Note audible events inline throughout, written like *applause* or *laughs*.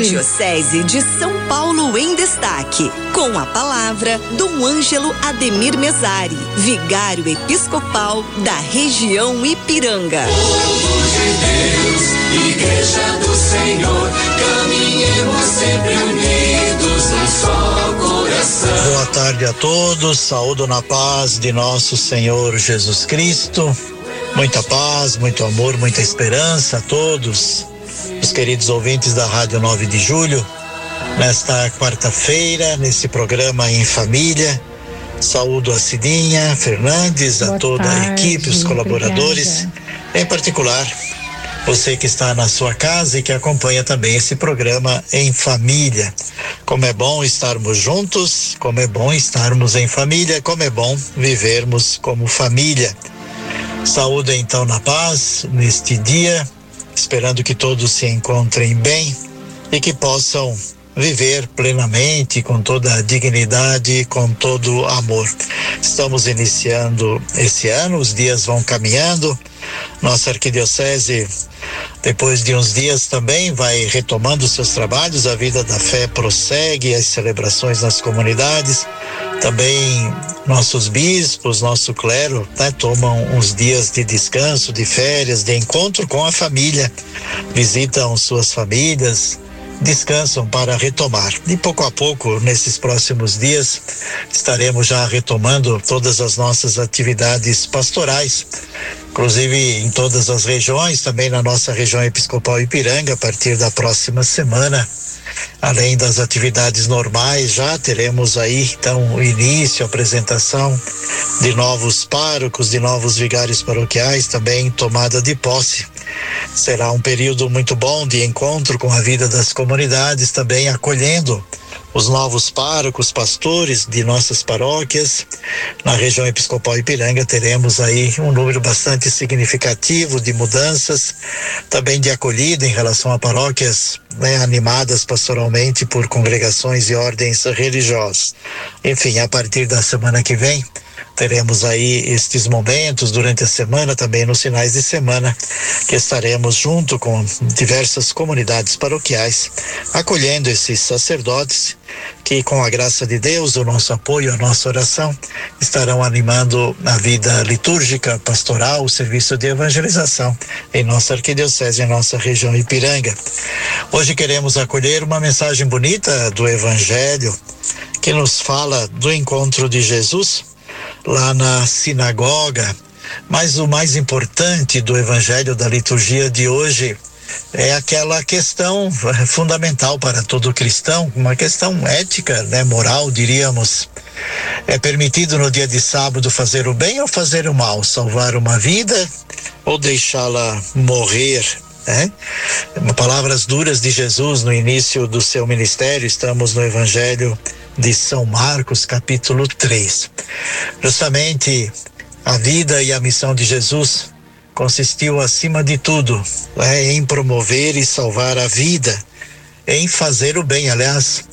Arquidiocese de São Paulo em Destaque. Com a palavra Dom Ângelo Ademir Mesari, Vigário Episcopal da região Ipiranga. Povo de Deus, Igreja do Senhor, caminhemos sempre unidos num só coração. Boa tarde a todos, saúdo na paz de nosso Senhor Jesus Cristo. Muita paz, muito amor, muita esperança a todos os queridos ouvintes da Rádio 9 de Julho. Nesta quarta-feira, nesse programa em família, saúdo a Cidinha Fernandes, Boa a toda tarde, a equipe, os colaboradores, obrigada. em particular você que está na sua casa e que acompanha também esse programa em família. Como é bom estarmos juntos, como é bom estarmos em família, como é bom vivermos como família. Saúde então na paz neste dia, esperando que todos se encontrem bem e que possam viver plenamente, com toda a dignidade, com todo amor. Estamos iniciando esse ano, os dias vão caminhando. Nossa arquidiocese, depois de uns dias também, vai retomando seus trabalhos. A vida da fé prossegue, as celebrações nas comunidades. Também nossos bispos, nosso clero, né, tomam uns dias de descanso, de férias, de encontro com a família, visitam suas famílias, descansam para retomar. E pouco a pouco, nesses próximos dias, estaremos já retomando todas as nossas atividades pastorais, inclusive em todas as regiões, também na nossa região episcopal Ipiranga, a partir da próxima semana. Além das atividades normais, já teremos aí então o início, a apresentação de novos párocos, de novos vigários paroquiais, também tomada de posse. Será um período muito bom de encontro com a vida das comunidades, também acolhendo os novos párocos, pastores de nossas paróquias. Na região episcopal Ipiranga teremos aí um número bastante significativo de mudanças, também de acolhida em relação a paróquias né, animadas pastoralmente por congregações e ordens religiosas. Enfim, a partir da semana que vem, teremos aí estes momentos durante a semana, também nos finais de semana, que estaremos junto com diversas comunidades paroquiais, acolhendo esses sacerdotes que, com a graça de Deus, o nosso apoio, a nossa oração, estarão animando a vida litúrgica, pastoral, o serviço de evangelização em nossa arquidiocese, em nossa região Ipiranga. Hoje queremos acolher uma mensagem bonita do Evangelho que nos fala do encontro de Jesus lá na sinagoga. Mas o mais importante do evangelho da liturgia de hoje é aquela questão fundamental para todo cristão, uma questão ética, né, moral, diríamos. É permitido no dia de sábado fazer o bem ou fazer o mal, salvar uma vida ou deixá-la morrer, né? Palavras duras de Jesus no início do seu ministério, estamos no evangelho de São Marcos, capítulo 3. Justamente a vida e a missão de Jesus consistiu, acima de tudo, é, em promover e salvar a vida, em fazer o bem. Aliás,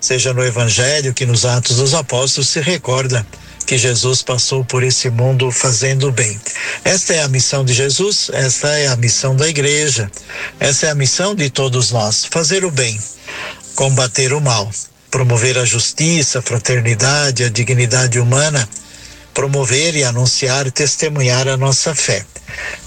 seja no Evangelho que nos Atos dos Apóstolos se recorda que Jesus passou por esse mundo fazendo bem. Esta é a missão de Jesus, esta é a missão da igreja, essa é a missão de todos nós: fazer o bem, combater o mal, promover a justiça, a fraternidade, a dignidade humana, promover e anunciar e testemunhar a nossa fé.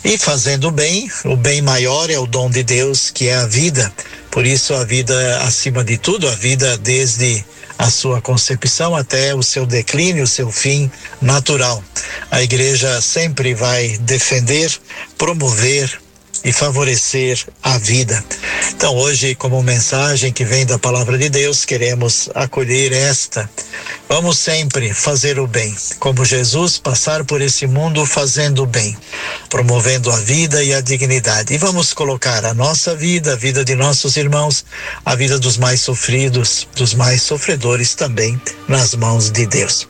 E fazendo bem, o bem maior é o dom de Deus, que é a vida. Por isso, a vida, acima de tudo, a vida desde a sua concepção até o seu declínio, o seu fim natural. A igreja sempre vai defender, promover, e favorecer a vida. Então, hoje, como mensagem que vem da palavra de Deus, queremos acolher esta. Vamos sempre fazer o bem, como Jesus passar por esse mundo fazendo o bem, promovendo a vida e a dignidade. E vamos colocar a nossa vida, a vida de nossos irmãos, a vida dos mais sofridos, dos mais sofredores também nas mãos de Deus.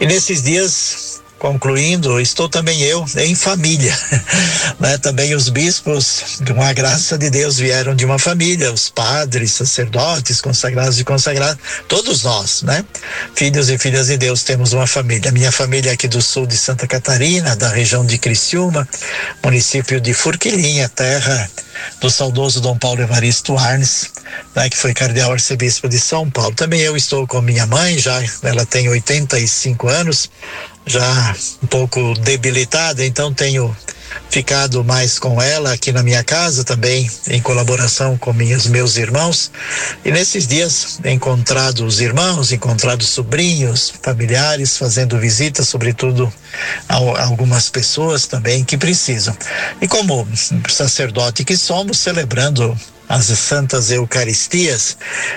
E nesses dias concluindo, estou também eu em família, *laughs* né? Também os bispos, com a graça de Deus, vieram de uma família, os padres, sacerdotes, consagrados e consagradas, todos nós, né? Filhos e filhas de Deus, temos uma família. Minha família é aqui do sul de Santa Catarina, da região de Criciúma, município de Furquilinha, terra do saudoso Dom Paulo Evaristo Arnes, né, que foi cardeal arcebispo de São Paulo. Também eu estou com minha mãe, já ela tem 85 anos, já um pouco debilitada, então tenho ficado mais com ela aqui na minha casa também, em colaboração com minhas, meus irmãos. E nesses dias, encontrado os irmãos, encontrado sobrinhos, familiares, fazendo visitas, sobretudo a, a algumas pessoas também que precisam. E como sacerdote que somos, celebrando as Santas Eucaristias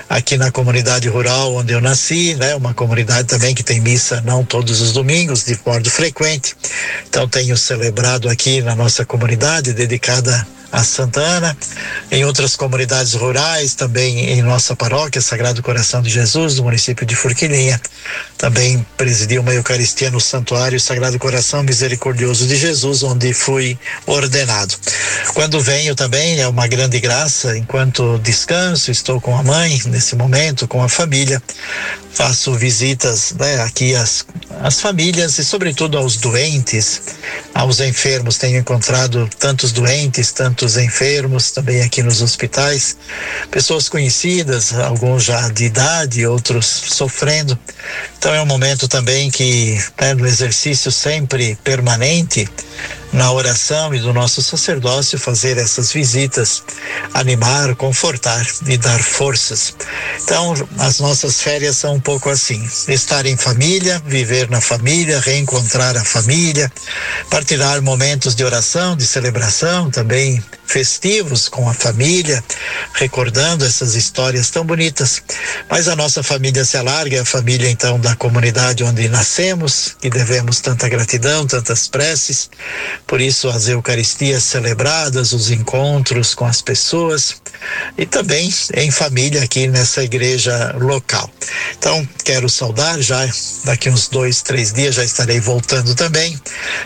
aqui na comunidade rural onde eu nasci, né? Uma comunidade também que tem missa não todos os domingos, de modo frequente. Então tenho celebrado aqui na nossa comunidade dedicada a Santa Ana, em outras comunidades rurais, também em nossa paróquia, Sagrado Coração de Jesus, do município de Forquilinha. Também presidi uma Eucaristia no Santuário Sagrado Coração Misericordioso de Jesus, onde fui ordenado. Quando venho também é uma grande graça, enquanto descanso, estou com a mãe nesse momento, com a família, faço visitas né, aqui às, às famílias e, sobretudo, aos doentes, aos enfermos. Tenho encontrado tantos doentes, tantos enfermos também aqui nos hospitais, pessoas conhecidas, alguns já de idade, outros sofrendo. Então, é um momento também que, né, no exercício sempre permanente, na oração e do nosso sacerdócio fazer essas visitas, animar, confortar e dar forças. Então, as nossas férias são um pouco assim: estar em família, viver na família, reencontrar a família, partilhar momentos de oração, de celebração, também festivos com a família, recordando essas histórias tão bonitas. Mas a nossa família se alarga, é a família então da comunidade onde nascemos, que devemos tanta gratidão, tantas preces. Por isso as Eucaristias celebradas, os encontros com as pessoas e também em família aqui nessa igreja local. Então quero saudar já daqui uns dois, três dias já estarei voltando também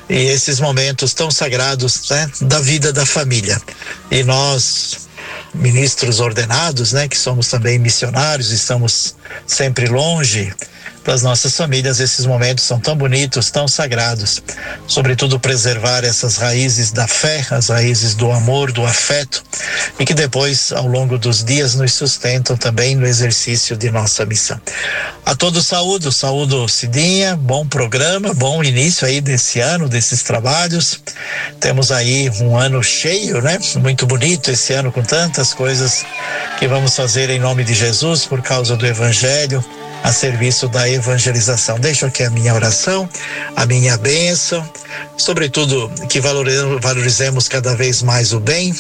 e esses momentos tão sagrados né, da vida da família. E nós ministros ordenados, né, que somos também missionários, estamos sempre longe das nossas famílias. Esses momentos são tão bonitos, tão sagrados. Sobretudo preservar essas raízes da fé, as raízes do amor, do afeto, e que depois, ao longo dos dias, nos sustentam também no exercício de nossa missão. A todos saúdo, saúdo Cidinha, bom programa, bom início aí desse ano, desses trabalhos. Temos aí um ano cheio, né? Muito bonito esse ano com tantas coisas que vamos fazer em nome de Jesus por causa do Evangelho a serviço da evangelização. Deixo aqui a minha oração, a minha bênção, sobretudo que valorizemos cada vez mais o bem,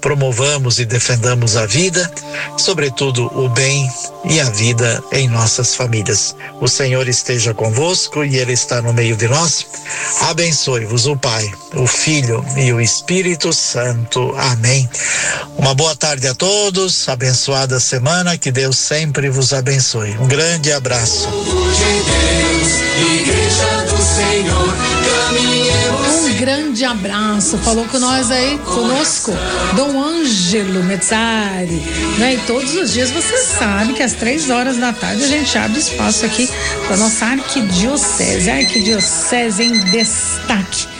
promovamos e defendamos a vida, sobretudo o bem e a vida em nossas famílias. O Senhor esteja convosco e Ele está no meio de nós. Abençoe-vos o Pai, o Filho e o Espírito Santo. Amém. Uma boa tarde a todos, abençoada semana, que Deus sempre vos abençoe. Um grande abraço. Grande abraço. Falou com nós aí, conosco, Dom Ângelo Mezzari. Né? E todos os dias você sabe que às três horas da tarde a gente abre espaço aqui para nossa arquidiocese. Arquidiocese em destaque